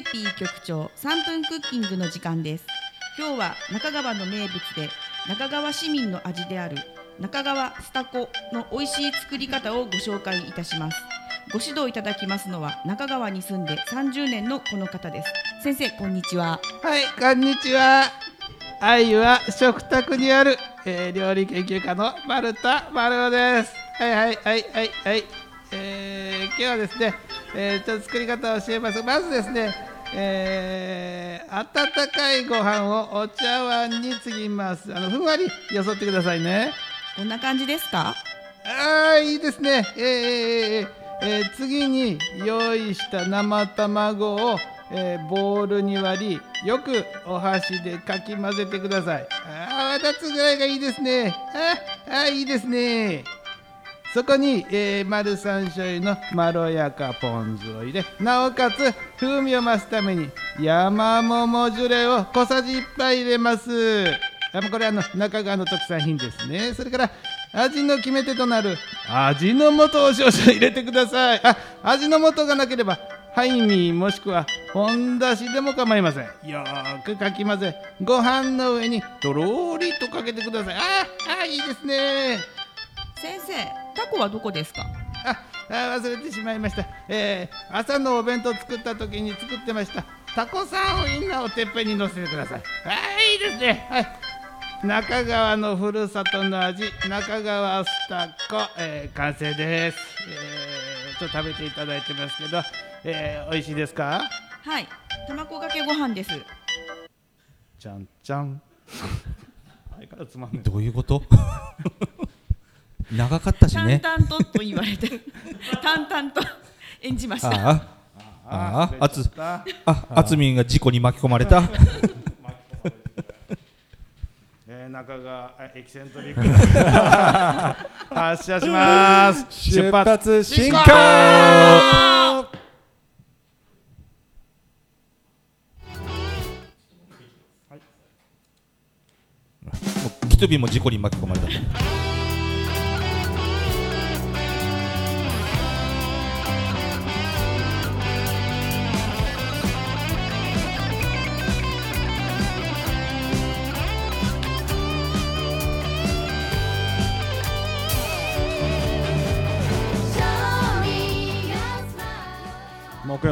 ーピー局長3分クッキングの時間です今日は中川の名物で中川市民の味である中川スタコの美味しい作り方をご紹介いたしますご指導いただきますのは中川に住んで30年のこの方です先生こんにちははい、こんにちは。愛は食卓にある、えー料理研究家の丸田丸尾です。はいはいはいはいはい。えー今日はですね、えーちょっと作り方を教えます。まずですね、えー温かいご飯をお茶碗に継ぎます。あのふんわりよそってくださいね。こんな感じですか？あーいいですね。えーえーえーえー次に用意した生卵を、えーボウルに割りよくお箸でかき混ぜてください。あー泡立つぐらいがいいですね。ああーいいですね。そこに、えー、丸三醤油のまろやかポン酢を入れなおかつ風味を増すために山桃ジュレを小さじ1杯入れます。あこれあの中川の特産品ですね。それから味の決め手となる味の素を少々入れてください。あ味の素がなければハイミーもしくは本だしでも構いません。よくかき混ぜご飯の上にとろーりとかけてください。ああいいですね。先生タコはどこですか？ああ忘れてしまいました、えー朝のお弁当作った時に作ってました。タコさんウインナーをてっぺんに乗せてください。はいいいですね。はい。中川のふるさとの味中川スタコ、えー完成です、えーちょっと食べていただいてますけど、えー美味しいですか？はい。卵かけご飯です。じゃんじゃん。相変わらずつまんない。どういうこと？長かったしね。淡々とと言われて 淡々と演じました。ああ。あああつああつみんが事故に巻き込まれた。えー、中川あエキセントリック発射します。出発進行。もうキトビも事故に巻き込まれた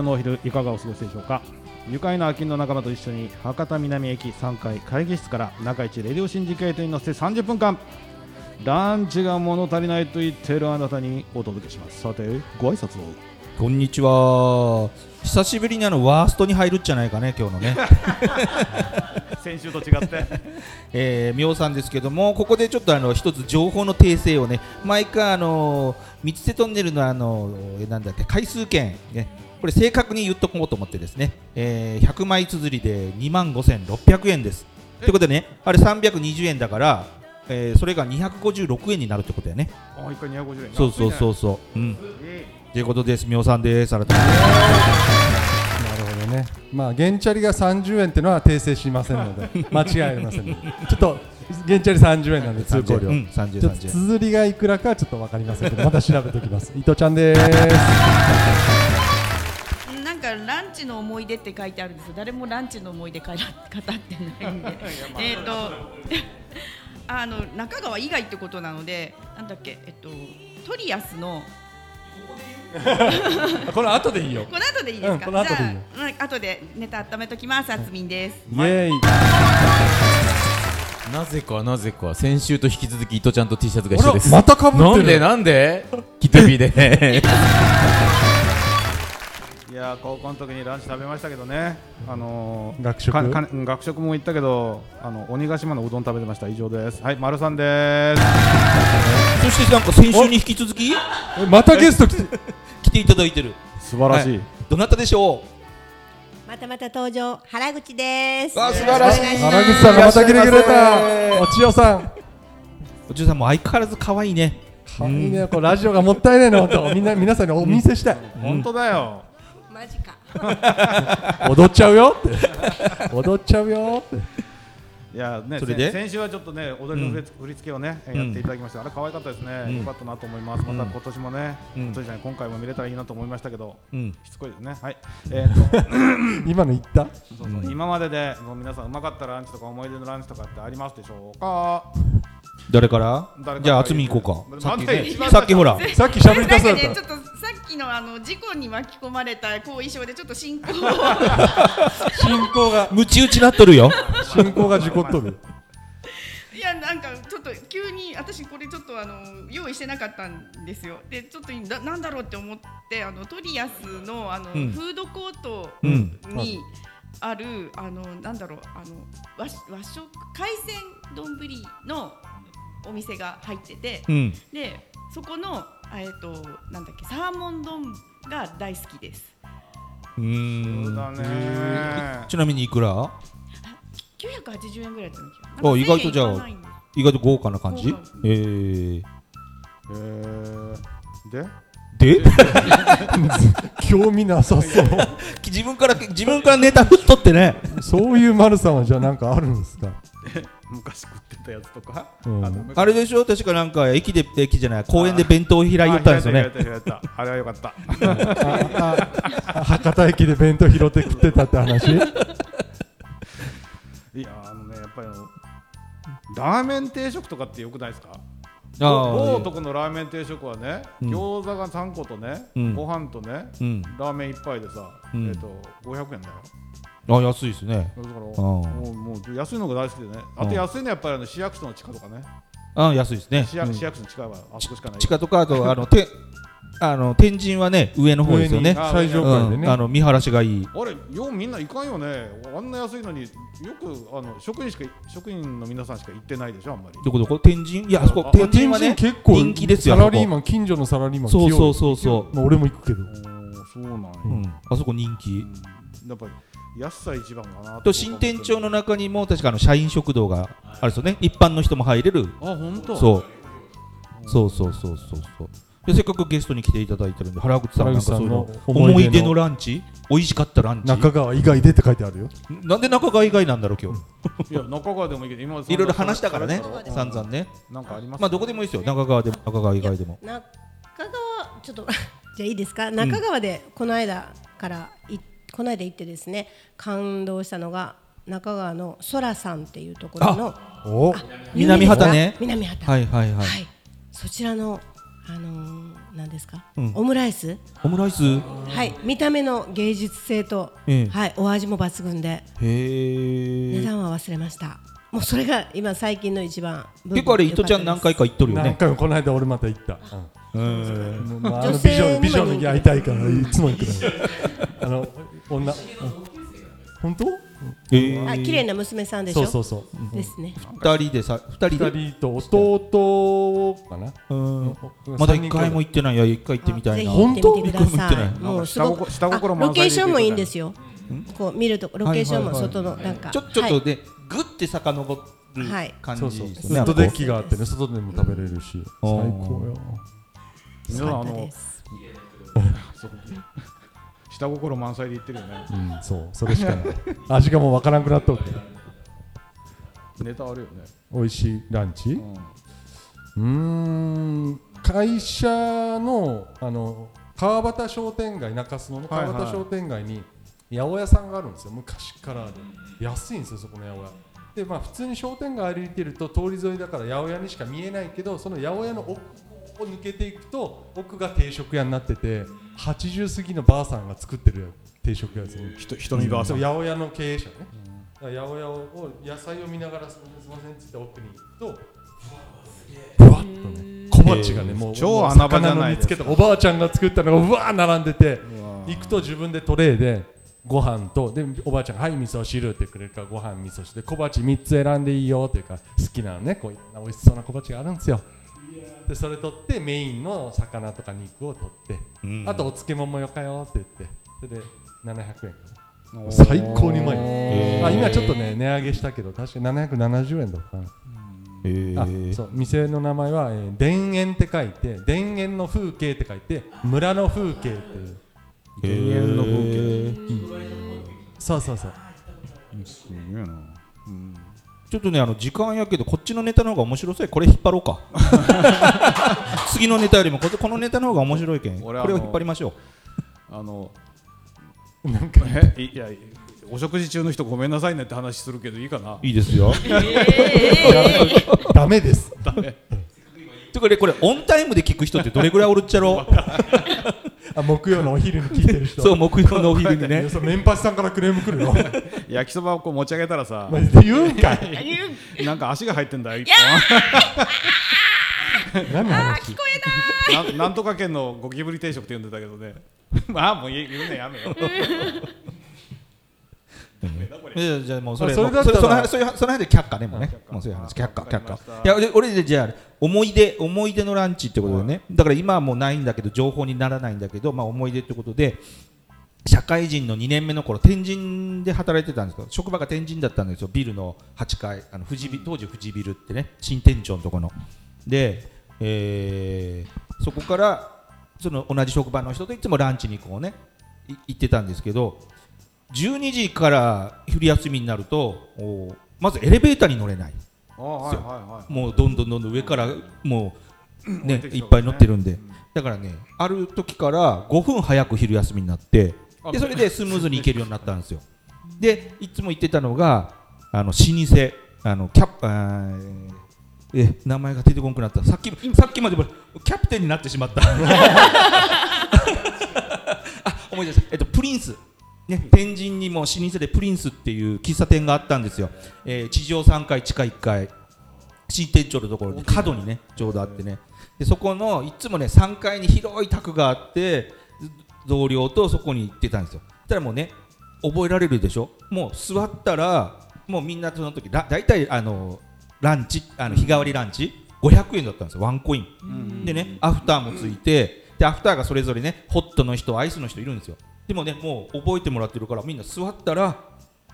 のお昼いかがお過ごしでしょうか？愉快な秋の仲間と一緒に博多南駅3階会議室から中市レディオシンジケートに乗せて30分間。ランチが物足りないと言っているあなたにお届けします。さてご挨拶を。こんにちは。久しぶりにあのワーストに入るんじゃないかね今日のね。先週と違って。えー、みょうさんですけども、ここでちょっとあの一つ情報の訂正をね、毎回あの三瀬トンネルのあのえーなんだっけ回数券ね、これ正確に言っとこうと思ってですね、えー、100枚綴りで2万5600円です。ということでね、あれ320円だから、えー、それが256円になるってことだよね。あ一回250円そうそうそうそう。うん。ということです、みょうさんです。改めて。なるほどねまあ原チャリが30円っていうのは訂正しませんので 間違いありませんのでちょっと原チャリ30円なんで通行料うん、30、ちょっと30円。綴りがいくらかはちょっと分かりませんけどまた調べておきます伊藤ちゃんですかランチの思い出って書いてあるんですよ。誰もランチの思い出か語ってないんで。えっとあの中川以外ってことなのでなんだっけえっとトリアスの この後でいいよ。この後でいいですか、うんこの後でいいよ。じゃあ、うん後でネタ温めときますあつみんです。イエーイ。なぜかなぜか先週と引き続き伊藤ちゃんと T シャツが一緒です。またかぶってる。なんでなんで？キトビで。い やー高校の時にランチ食べましたけどね。あのー、学食？学食も行ったけどあの鬼ヶ島のうどん食べてました。以上です。はい丸さんです。そしてなんか先週に引き続き？えまたゲスト来て？来ていただいてる。素晴らしい、はい。どなたでしょまたまた登場原口です。あ素晴らしい。原口さんがまた来てくれた。お千代さん。うお嬢さんも相変わらず可愛いね。可愛いね。これラジオがもったいないの。本当みんな皆さんにお見せしたい。本当だよマジか。踊っちゃうよって。踊っちゃうよって。いやね、それで？せ先週はちょっとね踊りの振り付けをね、うん。やっていただきました。あれ可愛かったですね、うん。よかったなと思います。またうん。今年もね、うん。今年じゃない今回も見れたらいいなと思いましたけど。うん。しつこいですね。はい。えー、と。今の言った？そうそう今まででもう皆さんうまかったランチとか思い出のランチとかってありますでしょうか？誰から？誰から？じゃあ厚み行こうか。さっきねさっきほら さっき喋りたそうだった。なんかねちょっとさっきのあの事故に巻き込まれた後遺症でちょっと進行。を 進行がムチ打ちなっとるよ。進行が事故っとるいやなんかちょっと急に私これちょっとあの用意してなかったんですよ。でちょっとななんだろうって思ってあのトリアスのあの、うん。フードコートうん。にある、あのなんだろうあの和和食海鮮丼のお店が入ってて、うん。でそこのえっ、となんだっけサーモン丼が大好きです。うーそうんだね。ちなみにいくら？980円ぐらいだったんあ意外とじゃあなんか1000円いかないんです。意外と豪華な感じ？えー。えー、で？で？興味なさそう。自分から自分からネタ振っとってね。そういう丸さんはじゃあなんかあるんですか、昔食ってたやつとか、うん。のあれでしょ？確かなんか駅で駅じゃない公園で弁当を開いよったんですよね。あれはよかったああ博多駅で弁当拾って食ってたって話？いやあのねやっぱりラーメン定食とかってよくないですか？あー。某男のラーメン定食はね、うん。餃子が3個とね、うん。ご飯とね、うん。ラーメン1杯でさ、うん。えっ、と500円だよあ安いですね。だからあもうもう安いのが大好きでね。あうん。と安いのはやっぱりあの市役所の地下とかね。あ安いですね。市役市役所の地下はあそこしかない。地下とかあとあのて あの天神はね上の方ですよね。あ最上階でね、うん。あの見晴らしがいい。あれようみんな行かんよね。あんな安いのによくあの職員しか職員の皆さんしか行ってないでしょあんまり。どこどこ？天神？いやあそこあ天神はね結構人気ですよサラリーンマン近所のサラリーマンそうそううそう。そまあ、俺も行くけど。そうなんや、う、うん、あそこ人気。やっぱり安さ一番かなと新店長の中にも確かあの社員食堂があるんですよね。一般の人も入れる。あ本当？そう。そうそうそうそうそう。でせっかくゲストに来ていただいてるんで原口さんなんかその思い出のランチ？美味しかったランチ？中川以外でって書いてあるよ。なんで中川以外なんだろう今日？いや中川でもいいけど今いろいろ話したからねうん散々ね。なんかありますまあどこでもいいですよ。中川でも中川以外でも。中川ちょっと じゃあいいですか？中川でこの間からいこの間行ってですね感動したのが中川の空さんっていうところのおあ南畑ね。南畑。はいはいはい、はい。そちらのあのー、何ですか、うん。オムライス？オムライス？はい。見た目の芸術性と、ええ。はい。お味も抜群で。へえ。値段は忘れました。もうそれが今最近の一番。結構あれ伊藤ちゃん何回か行っとるよね。何回もこの間俺また行った、うん。うんまあ、あの女美性にも女美女に会いたいからいつも行くの あの女。本当？えーあ綺麗な娘さんでしょ？そうそうそう。ですね。二人でさ二人で？二人と弟かな？うん。まだ一回も行ってない。いや一回行ってみたいな。ぜひ行ってみてくだ本当さい。行ってもうすごく下心下心あ満載でロケーションもいいんですよ。こう見るとロケーションもはいはいはい。外のなんか。ちょちょっとねグッて遡るはい。感そうそうじですねウッドデッキがあってね外でも食べれるし。最高よ。皆さんあのです。そ う下心満載で言ってるよね。うんそう。それしかない。味がもうわからんくなっとって。ネタあるよね。美味しいランチ？うん。うーん。会社のあの川端商店街中洲のねはいはい。川端商店街に八百屋さんがあるんですよ。昔からある。安いんですよそこの八百屋。でまあ普通に商店街歩いてると通り沿いだから八百屋にしか見えないけどその八百屋の奥を抜けていくと奥が定食屋になってて80過ぎのばあさんが作ってる定食屋ですねひとひとみばあさん。八百屋の経営者ね、だから八百屋を野菜を見ながらすみませんっつって奥に行くとぶわっとね。小鉢がねもう超穴場じゃないですか。魚の煮つけたおばあちゃんが作ったのがうわー並んでて行くと自分でトレーでご飯とでおばあちゃんが「はい味噌汁」ってくれるからご飯味噌汁。で小鉢3つ選んでいいよっていうか好きなのねこういろんな美味しそうな小鉢があるんですよでそれ取ってメインの魚とか肉を取って、うん。あとお漬物もよかよって言ってそれで700円最高にうまいあ今ちょっとね値上げしたけど確か770円だったかな。あそう店の名前は、えー、田園って書いて田園の風景って書いて村の風景っていう。へ田園の風景。ーそうそうそう。すげえな。うんちょっとねあの時間やけどこっちのネタの方が面白そうや。これ引っ張ろうか。次のネタよりもここのネタの方が面白いけん。これを引っ張りましょあのなんかえ？いやお食事中の人ごめんなさいねって話するけどいいかな？ういいですよ。ダメです。とこれこれオンタイムで聞く人ってどれぐらいおるっちゃろ あ木曜のお昼に聞いてる人。そう木曜のお昼にね。そうメンパチさんからクレーム来るよ 焼きそばをこう持ち上げたらさ言うんかい。なんか足が入ってんだよ一何の話？本なんなんとか県のゴキブリ定食って呼んでたけどね。まあもう言う言うねやめよいやじゃあもうそれあそれだったら。そその話そういうその話で却下ねもうね。もうそういう話却下却下。いや俺俺でじゃあ思い出思い出のランチってことでね。だから今はもうないんだけど情報にならないんだけどまあ思い出ってことで社会人の2年目の頃天神で働いてたんですけど職場が天神だったんですよ。ビルの8階あの富士ビ当時富士ビルってね新店長のとこの。で、えーそこからその同じ職場の人といつもランチにこうねい行ってたんですけど12時から昼休みになるとおまずエレベーターに乗れない。もうどんどんどんどん上からもうね降りてきそういっぱい乗ってるんで。だからねある時から5分早く昼休みになってあでそれでスムーズに行けるようになったんですよ。でいつも行ってたのがあの老舗あのキャップえ名前が出てこなくなった。さっきさっきまで俺キャプテンになってしまった。あ思い出した。えっとプリンスね、天神にも老舗でプリンスっていう喫茶店があったんですよ、えー地上3階地下1階新店長のところに角にねちょうどあってね。でそこのいつもね3階に広い卓があってず同僚とそこに行ってたんですよ。そしたらもうね覚えられるでしょ？もう座ったらもうみんなその時だ大体あのランチあの日替わりランチ500円だったんですよ。ワンコイン。でねアフターもついてでアフターがそれぞれねホットの人アイスの人いるんですよでもねもう覚えてもらってるからみんな座ったら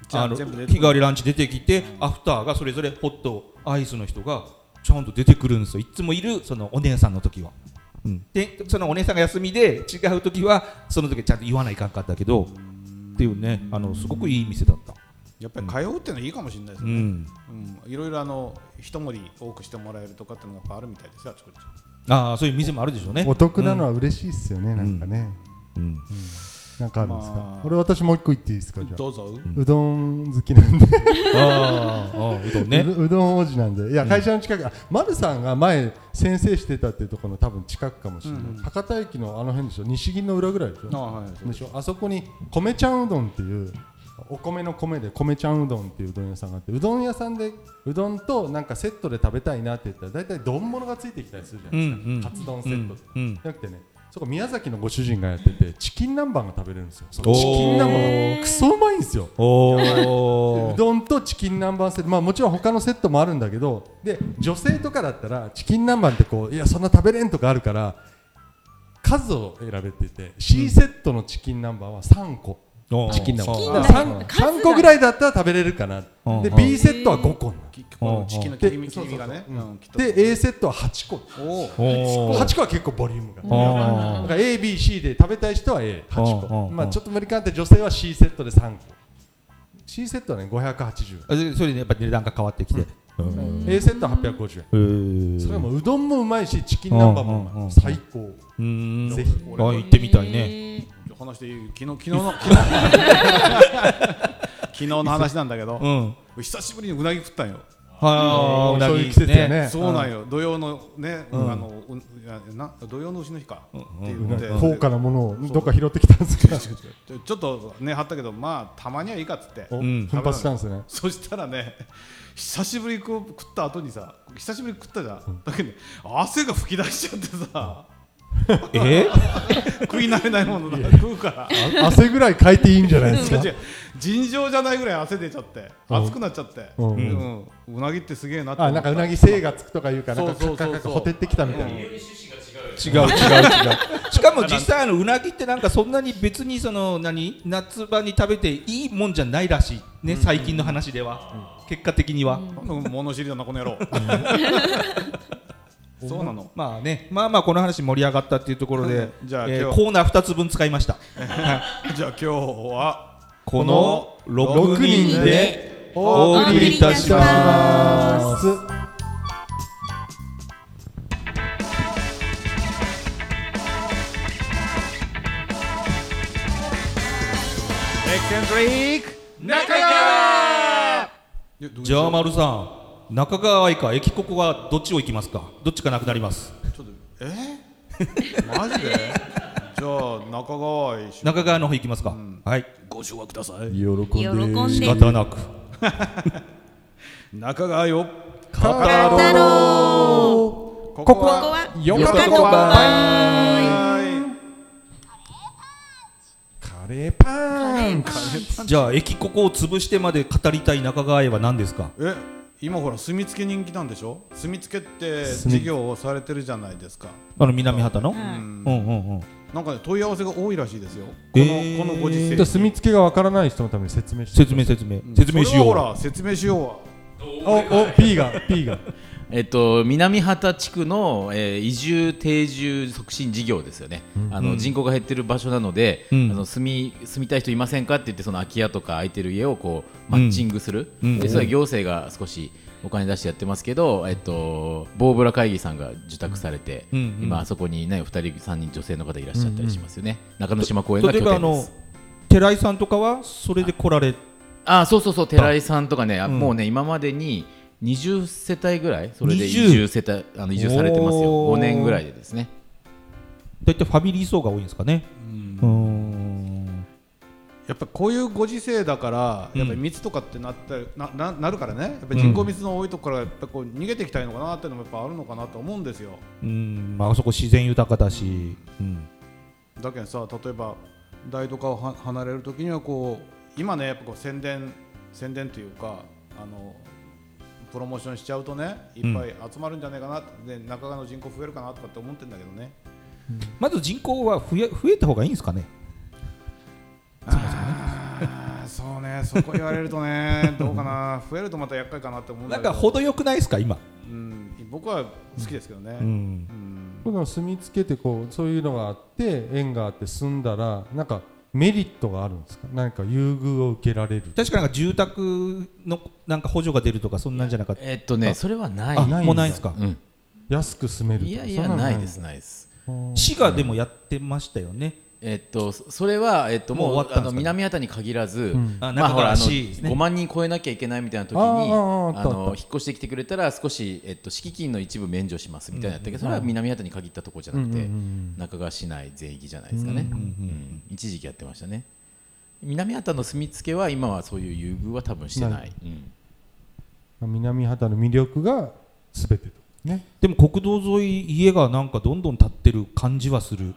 じゃああの日替わりランチ出てきてアフターがそれぞれホットアイスの人がちゃんと出てくるんですよ。いつもいるそのお姉さんの時は、うん、でそのお姉さんが休みで違う時はその時ちゃんと言わないかんかったけどっていうねあのすごくいい店だった。やっぱり通うってのはいいかもしれないですね、うん。うん。いろいろあの一盛り多くしてもらえるとかっていうのがやっぱあるみたいです。よあちこち。ああそういう店もあるでしょうね。お得なのは嬉しいっすよね、なんかね、うんなんかあるんですか、まあ。俺私もう一個言っていいですか？どうぞ、うどん好きなんで。ああうどんね。うどん王子なんで。いや会社の近く、あ丸さんが前先生してたっていうところの多分近くかもしれない、うん。博多駅のあの辺でしょ？西銀の裏ぐらいでしょ？あはいでしょ？あそこに米ちゃんうどんっていうお米の米で米ちゃんうどんっていううどん屋さんがあってうどん屋さんでうどんとなんかセットで食べたいなって言ったら大体丼物がついてきたりするじゃないですか、うんうん。カツ丼セットじゃなくてねそこ宮崎のご主人がやっててチキン南蛮が食べれるんですよ。チキン南蛮。がクソうまいんですよ。お うどんとチキン南蛮セット。まあもちろん他のセットもあるんだけどで女性とかだったらチキン南蛮ってこういやそんな食べれんとかあるから数を選べてて C セットのチキン南蛮は3個、チキン南蛮おーだから 3, 3個ぐらいだったら食べれるかな。うん。で B セットは5個チキンの切り身切り身がねで A セットは8個。おおおー8個は結構ボリュームが。あだから ABC で食べたい人は A8 うんうん個まあちょっと無理かなって女性は C セットで3個。C セットはね580あでそれでやっぱ値段が変わってきて、うん A セットは850円。えー。それはもううどんもうまいしチキン南蛮も最高。うーん。ぜひあ行ってみたいね。話していい？昨日昨日の昨日の話なんだけど。うん。久しぶりにうなぎ食ったんよはあうなぎそういう季節やね。そうなんよ。土曜のねあのういやな土曜の牛の日かっていうので。高価なものをどっか拾ってきたんですかちょちょっとね張ったけどまあたまにはいいかっつって。奮発したんですね。そしたらね久しぶり食った後にさ久しぶりに食ったじゃん、だけどね汗が噴き出しちゃってさ え？食い慣れないものだ。食うから。あ汗ぐらいかいていいんじゃないですか？尋常じゃないぐらい汗出ちゃって。熱くなっちゃって。ううん。ん。うなぎってすげえなってあなんかうなぎ精がつくとかいうかなんかそうそうそうそう。カクカクカクほてってきたみたいな。違う違う違う。しかも実際あのうなぎってなんかそんなに別にその何？夏場に食べていいもんじゃないらしい。ね最近の話では。結物的には。物知りだなこの野郎 そうなの。まあねまあまあこの話盛り上がったっていうところでじゃあえー今日。コーナー2つ分使いました。じゃあ今日はこの6人でお送りいたします。エクセントリック中川じゃあ丸さん中川愛か？駅ここはどっちを行きますか？どっちかなくなります。ちょっとえ？マジで？じゃあ中川へし中川の方行きますか、はい。ご唱和ください。喜んで。喜ん仕で方なく。中川よ。太郎ここここははよかとばーカレーパン。じゃあ駅ここを潰してまで語りたい中川愛は何ですか？え？今ほら住み付け人気なんでしょ？住み付けって事業をされてるじゃないですか。あの南畑の、ううん。ん、うんうん。なんかね問い合わせが多いらしいですよ。こえの,、ー。このご時世住み付けがわからない人のために説明して説明説明、説明しそれはほよら説明しよう。わおお P が P がえっと、南畑地区の、えー移住定住促進事業ですよね、あの人口が減ってる場所なので、うん。あの住み住みたい人いませんかって言ってその空き家とか空いてる家をこうマッチングする、うん。でそれは行政が少しお金出してやってますけど、えっと、ボーブラ会議さんが受託されて、うん。うん。今あそこにね2人3人女性の方いらっしゃったりしますよね、中之島公園うが拠点寺井さんとかはそれで来られあそうそうそう寺井さんとかね、あうん。もうね今までに20世帯ぐらい？それで移20住世帯あの移住されてますよ。おー。5年ぐらいでですね。大体ファミリー層が多いんですかね。うーん。やっぱこういうご時世だから、うん。やっぱり密とかってなったりなななるからね。やっぱり人口密の多いところからやっぱこう逃げていきたいのかなっていうのもやっぱあるのかなと思うんですよ。うん。まああそこ自然豊かだし、うん。だけどさ例えば大都会をは離れる時にはこう今ねやっぱこう宣伝宣伝というかあのプロモーションしちゃうとねいっぱい集まるんじゃないかなって、で中川の人口増えるかなとかって思ってるんだけどね。まず人口は増え増えた方がいいんですかね？そうねそこ言われるとね どうかな？増えるとまた厄介かなって思うんだけど。なんか程よくないですか今、うん、僕は好きですけどね、うん。うん。この住み付けてこうそういうのがあって縁があって住んだらなんかメリットがあるんですか？何か優遇を受けられる。確かなんか住宅のなんか補助が出るとかそんなんじゃなかった？えっとねあそれはない。あもうないんですか、うん。安く住めるとか。いやいやないですないです。市がでもやってましたよねえっとそそれはえっともうもうあの南畑に限らずん。あまあほらあの中川市ですね。5万人超えなきゃいけないみたいな時にあの引っ越してきてくれたら少しえっと敷金の一部免除しますみたいなやったけどそれは南畑に限ったところじゃなくてうんうんうん。中川市内全域じゃないですかね、うん一時期やってましたね。南畑の住み付けは今はそういう優遇は多分してない、ない。うん。南畑の魅力が全てと。ね。でも国道沿い家がなんかどんどん建ってる感じはする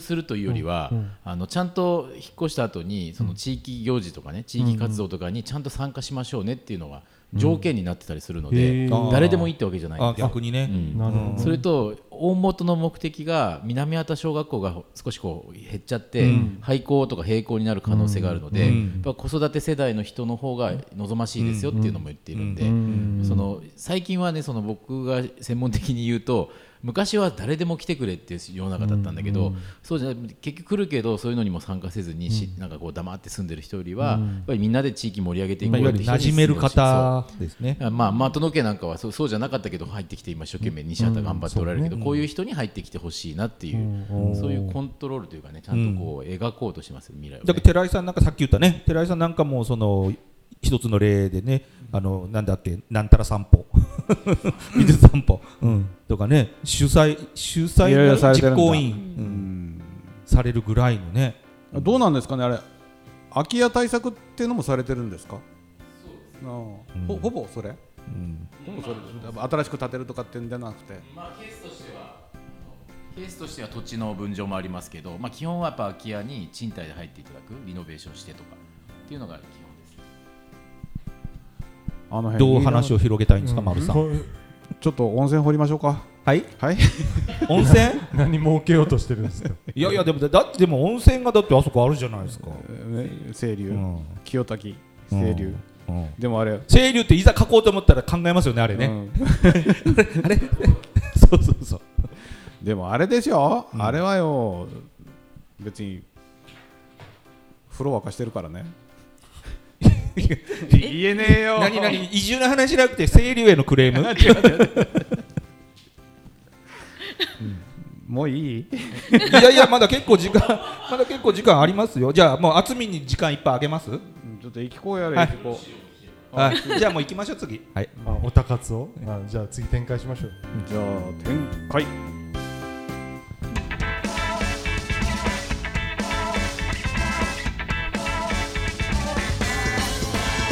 するというよりは、うんうん。あのちゃんと引っ越した後にその地域行事とかね、地域活動とかにちゃんと参加しましょうねっていうのが条件になってたりするので、へー。誰でもいいってわけじゃないんあですよ。逆にね、うん。なるほど。それと大元の目的が南畑小学校が少しこう減っちゃって、廃校とか閉校になる可能性があるので、うん。やっぱ子育て世代の人の方が望ましいですよっていうのも言っているんで、うん。その最近はねその僕が専門的に言うと昔は誰でも来てくれっていう世の中だったんだけど、そうじゃ結局来るけどそういうのにも参加せずにし、なんかこう黙って住んでる人よりは、やっぱりみんなで地域盛り上げていまあ、こいうわゆる馴染める方ですね。まあ的の家なんかはそうそうじゃなかったけど入ってきて今一生懸命西畑頑張っておられるけど、こういう人に入ってきてほしいなっていう、そういうコントロールというかねちゃんとこう描こうとします未来を、ねだから寺井さんなんかさっき言ったね。寺井さんなんかもその一つの例でねあのなんだっけなんたら散歩 水散歩、うん、とかね主催主催の実行委員、うん。されるぐらいのね。どうなんですかねあれ。空き家対策っていうのもされてるんですか？ああ。ほほぼそれ、うん。ほぼそれ新しく建てるとかってんじゃなくて。まあ、ケースとしてはケースとしては土地の分譲もありますけど、まあ、基本はやっぱ空き家に賃貸で入っていただくリノベーションしてとかっていうのが基本ですあのどう話を広げたいんですか、うん。丸さん、ちょっと温泉掘りましょうか。はい。はい。温泉？何儲けようとしてるんですか？いやいやでもだってでも温泉がだってあそこあるじゃないですか、ね清流、うん。清滝。清流、うん。でもあれ。清流っていざ書こうと思ったら考えますよねあれね、うん。あれ？そうそうそう。でもあれでしょ、あれはよ。別に風呂沸かしてるからね言えねえよ。何何？移住の話じゃなくて清流へのクレーム？もういい？いやいやまだ結構時間まだ結構時間ありますよ。じゃあもう厚みに時間いっぱいあげます？うんちょっと駅こうやれはい。駅こうはい。じゃあもう行きましょう次。はい。あおたかつを？あじゃあ次展開しましょう。じゃあ展開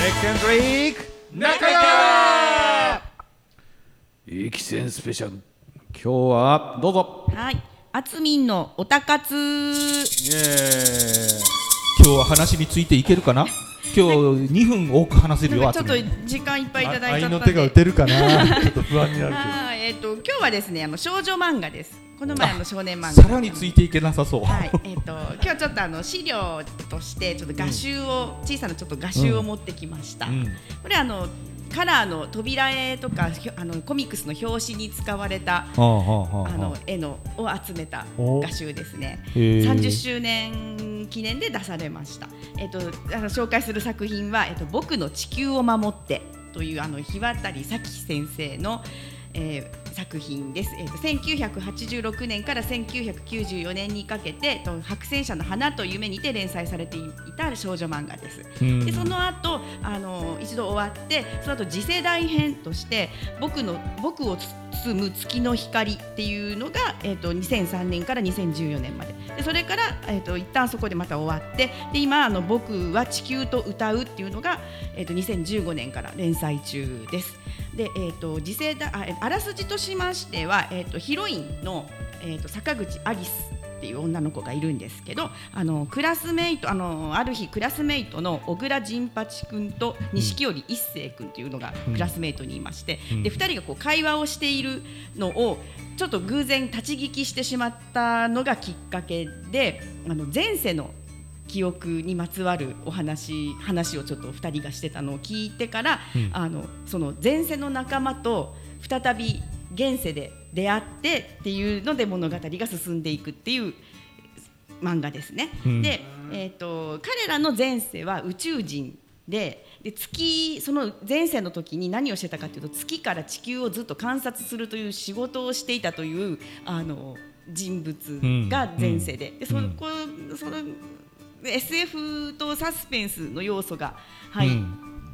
エキセントリック中川エキセンスペシャル。今日はどうぞ。はい。あつみんのおたかつ。今日は話についていけるかな？今日2分多く話せるよちょっと時間いっぱいいただい愛ちゃったんで。の手が打てるかな？ちょっと不安になるけど。はい。えっ、と今日はですねあの少女漫画ですこの前あの少年漫画さらについていけなさそう、はい、えっ、と今日ちょっとあの資料としてちょっと画集を、小さなちょっと画集を持ってきました。うん。これあのカラーの扉絵とかあのコミックスの表紙に使われたはあの絵のを集めたお画集ですね。へー。30周年記念で出されました。えっ、とあの紹介する作品はえっ、と僕の地球を守ってというあの日渡咲先生の、えー作品です。えっ、と1986年から1994年にかけてと白戦車の花と夢にて連載されていた少女漫画です。うんでその後あの一度終わってその後次世代編として僕の僕を包む月の光っていうのがえっ、と2003年から2014年まででそれからえっ、と一旦そこでまた終わってで今あの僕は地球と歌うっていうのがえっ、と2015年から連載中です。でえっ、と次世代あえあらすじとしましてはえっ、とヒロインのえっ、と坂口アリスっていう女の子がいるんですけどあのクラスメイトあのある日クラスメイトの小倉仁八君と錦織一星君っていうのがクラスメイトにいまして、で2人がこう会話をしているのをちょっと偶然立ち聞きしてしまったのがきっかけであの前世の記憶にまつわるお話話をちょっと2人がしてたのを聞いてから、あのその前世の仲間と再び現世で出会ってっていうので物語が進んでいくっていう漫画ですね。うん。で、えー、と彼らの前世は宇宙人でで月その前世の時に何をしてたかというと月から地球をずっと観察するという仕事をしていたというあの人物が前世で,、でそうんこその SF とサスペンスの要素がはい。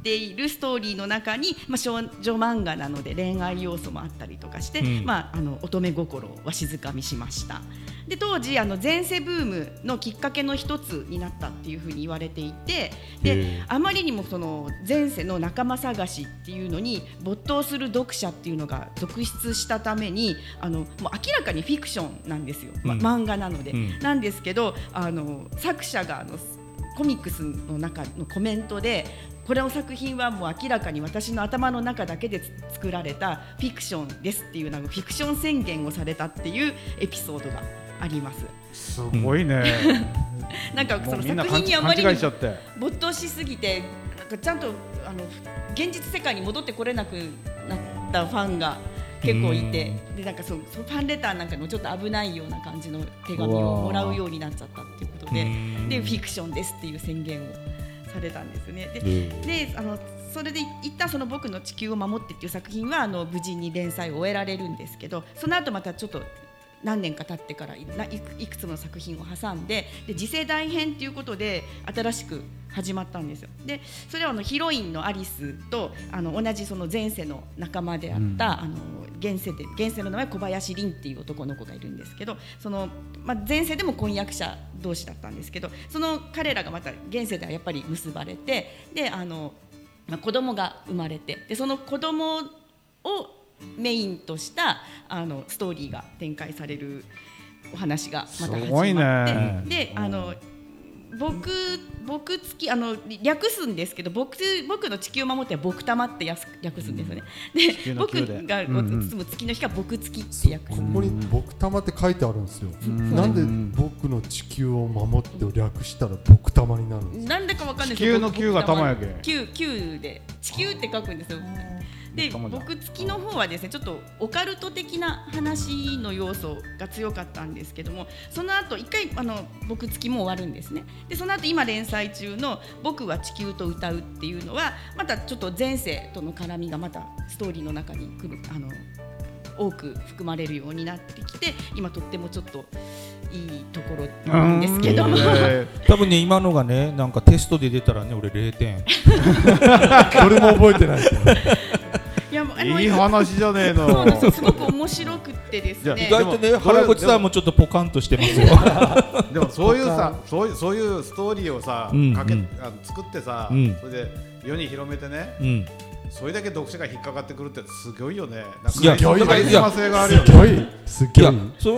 っているストーリーの中に、まあ、少女漫画なので恋愛要素もあったりとかして、うん。まあ、あの乙女心をわしづかみしました。で当時あの前世ブームのきっかけの一つになったっていうふうに言われていてであまりにもその前世の仲間探しっていうのに没頭する読者っていうのが続出したためにあのもう明らかにフィクションなんですよ、まうん。漫画なので、うん。なんですけどあの作者があのコミックスの中のコメントでこれの作品はもう明らかに私の頭の中だけでつ作られたフィクションですっていうなんかフィクション宣言をされたっていうエピソードがあります。すごいね。なんかその作品にあまり没頭しすぎてなんかちゃんとあの現実世界に戻ってこれなくなったファンが結構いてでなんかそうファンレターなんかのちょっと危ないような感じの手紙をもらうようになっちゃったっていうことででフィクションですっていう宣言をされたんですね。でであのそれで一旦その僕の地球を守ってっていう作品はあの無事に連載を終えられるんですけどその後またちょっと何年か経ってからいくいくつもの作品を挟んでで次世代編ということで新しく始まったんですよ。でそれはあのヒロインのアリスとあの同じその前世の仲間であった、あの現世で現世の名前小林凛っていう男の子がいるんですけどその、まあ、前世でも婚約者同士だったんですけどその彼らがまた現世ではやっぱり結ばれてであの、まあ、子供が生まれてでその子供をメインとしたあのストーリーが展開されるお話がまた始まってねであの僕僕付きあの略すんですけど僕僕の地球を守っては僕玉ってやす略すんですよね。で僕が包む月の日が僕付きって訳こす。こに僕玉って書いてあるんですよ。ん。なんで僕の地球を守ってを略したら僕玉になるんですか？なんでかわかんない地球の球が玉やけ球球で。地球って書くんですよ。で僕付きの方はですねちょっとオカルト的な話の要素が強かったんですけどもその後一回あの僕付きも終わるんですね。でその後今連載中の「僕は地球と歌う」っていうのはまたちょっと前世との絡みがまたストーリーの中に来るあの多く含まれるようになってきて今とってもちょっといいところなんですけども。え多分ね今のがねなんかテストで出たらね俺0点。どれも覚えてないいいい話じゃねえそうすごく面白くってですじゃあね意外とね原口さんもちょっとポカンとしてますよ。でもそういうさそういうそういうストーリーをさ、うんかけうん。あの作ってさ、うん。それで世に広めてねうん。それだけ読者が引っかかってくるってすごいよね。なんかいやそうい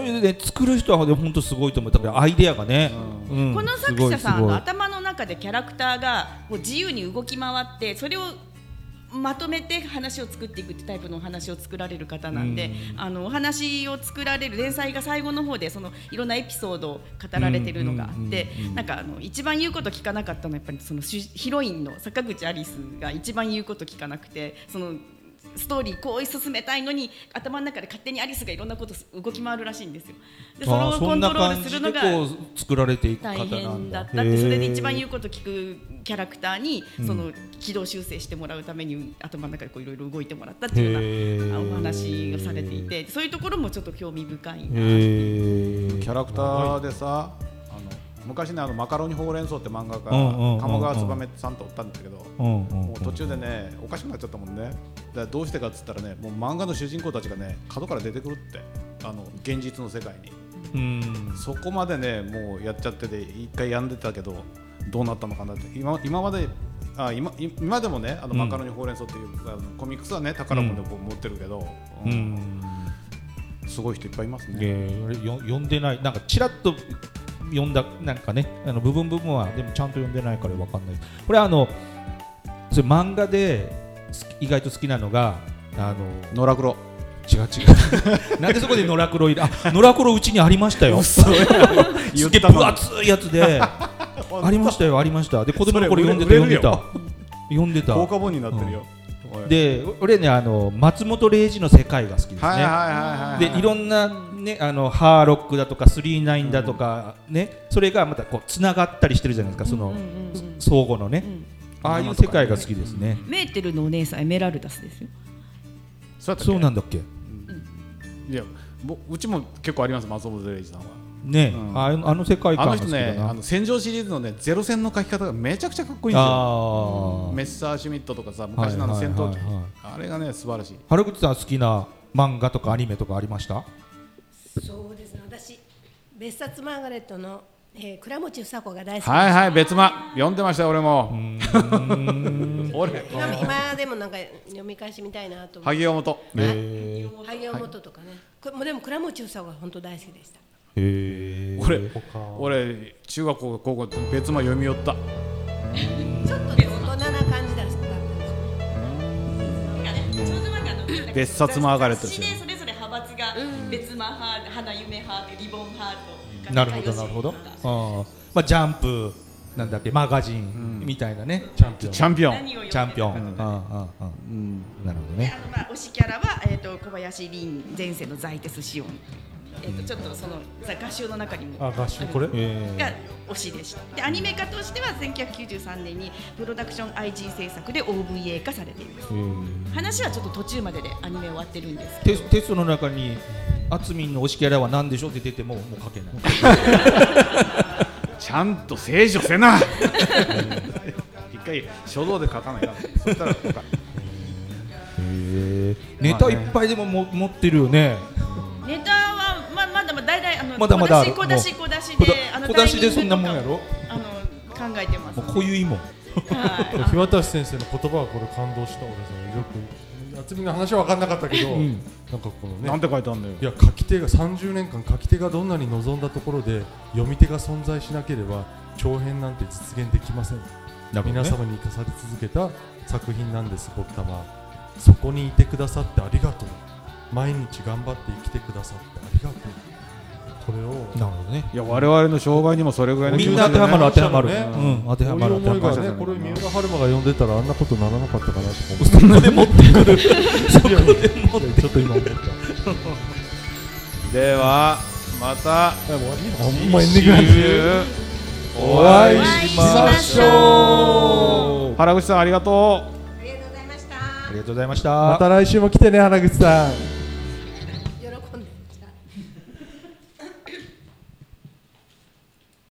うね作る人は本当すごいと思う。だからアイデアがね、うん。この作者さんの頭の中でキャラクターがもう自由に動き回ってそれをまとめて話を作っていくってタイプのお話を作られる方なんで、あのお話を作られる連載が最後の方でそのいろんなエピソードを語られてるのがあって、なんかあの一番言うこと聞かなかったのはやっぱりその主ヒロインの坂口アリスが一番言うこと聞かなくてそのストーリーこう進めたいのに頭の中で勝手にアリスがいろんなことす動き回るらしいんですよ。でそれあーそんなをコントロー感じでルするのがこう作られていく方大なんだ。変だったってそれで一番言ううこと聞くキャラクターにその軌道修正してもらうために頭の中でこういろいろ動いてもらったっていうようなあお話をされていてそういうところもちょっと興味深いなキャラクターでさ、あの昔ねあのマカロニほうれん草って漫画家、鴨川つばめさんとおったんだけど、もう途中でねおかしくなっちゃったもんね。だどうしてかっつったらねもう漫画の主人公たちがね角から出てくるって。あの現実の世界に。うん。そこまでねもうやっちゃってて一回やんでたけどどうなったのかなって。今今まであ今今でもねあのうん。マカロニほうれん草っていう、あのコミックスはね宝物でこう持ってるけど、ううん。んすごい人いっぱいいますね。えー読んでない。なんかちらっと読んだなんかねあの部分部分はでもちゃんと読んでないからわかんない。これあのそれ漫画で意外と好きなのがあのノラクロ違う違う。なんでそこで野良黒いあ野良黒うちにありましたよ。すげえ分厚いやつで。ありましたよありました。で子供の頃読んでた読んでた。る読んでた。豪華本になってるよ。おいで俺ねあの松本零士の世界が好きですね。でいろんな、ね、あのハーロックだとかスリーナインだとか、ね、それがまたこうつながったりしてるじゃないですかその、うんうんうん相互のね、ん。ああいう世界が好きですね、メーテルのお姉さんエメラルダスですよ。そうやったっけ？そうなんだっけ？いやぼうちも結構あります松本零士さんは。ね、うん。あのあの世界観があの人好きだな。ねあの戦場シリーズのねゼロ戦の書き方がめちゃくちゃかっこいいんですよ。メッサーシュミットとかさ昔のあの戦闘機、はいはいはい。はいあれがね素晴らしい。原口さん好きな漫画とかアニメとかありました？そうですね。私別冊マーガレットの、えー、倉持房子が大好きはいはい別間。読んでましたよ俺も。俺今今でもなんか読み返してみたいなと思って。萩尾本。へ萩尾本とかね、これもうでも倉持房子が本当大好きでした。え俺俺中学校高校別間読み寄った。ちょっとね大人な感じだったんですよ別冊マーガレットですよ別間派花夢派リボン派となるほど。なるほどあー。まあジャンプなんだっけマガジンみたいなね、チャンピオン。チャンピオン。チャンピオン、るかあーあーあーなるほどね。であのまあ推しキャラは、えー、と小林凛前世のザイテスシオン、えー、とちょっとそのさ合唱の中にもあ合唱これ？えが推しでした。でアニメ化としては1993年にプロダクション IG 制作で OVA 化されています。ーえ。ー話はちょっと途中まででアニメ終わってるんですけど。テステストの中にあつみんの推しキャラは何でしょうって出てももう書けない。ちゃんと聖書せな。一回書道で書かないな。そしたらネタいっぱいでもも持ってるよね。ネタだまだ大体あのまだまだある。小出し小出し小もう出しであの小出しでそんなもんやろ？あの考えてます。もうこういういもん。はい。日渡先生の言葉はこれ感動した。俺さよく渥美の話は分かんなかったけど、なんかこのねなんて書いてあるんだよ。い。や書き手が30年間書き手がどんなに望んだところで読み手が存在しなければ長編なんて実現できません、皆様に生かされ続けた作品なんです僕たまそこにいてくださってありがとう。毎日頑張って生きてくださってありがとうこれを。なるほどね。いや我々の障害にもそれぐらいの気持ちでみんな当てはまる当てはまる、ね。うん、当てはまる当てはまる。ねこれ。三浦春馬が呼んでたらあんなことならなかったかなとそこで持ってくる。そこで持ってってちょっと今思ったではまたほんまエンディングなんですよお会いしましょう。原口さんありがとう。ありがとうございました。ありがとうございました。また来週も来てね原口さん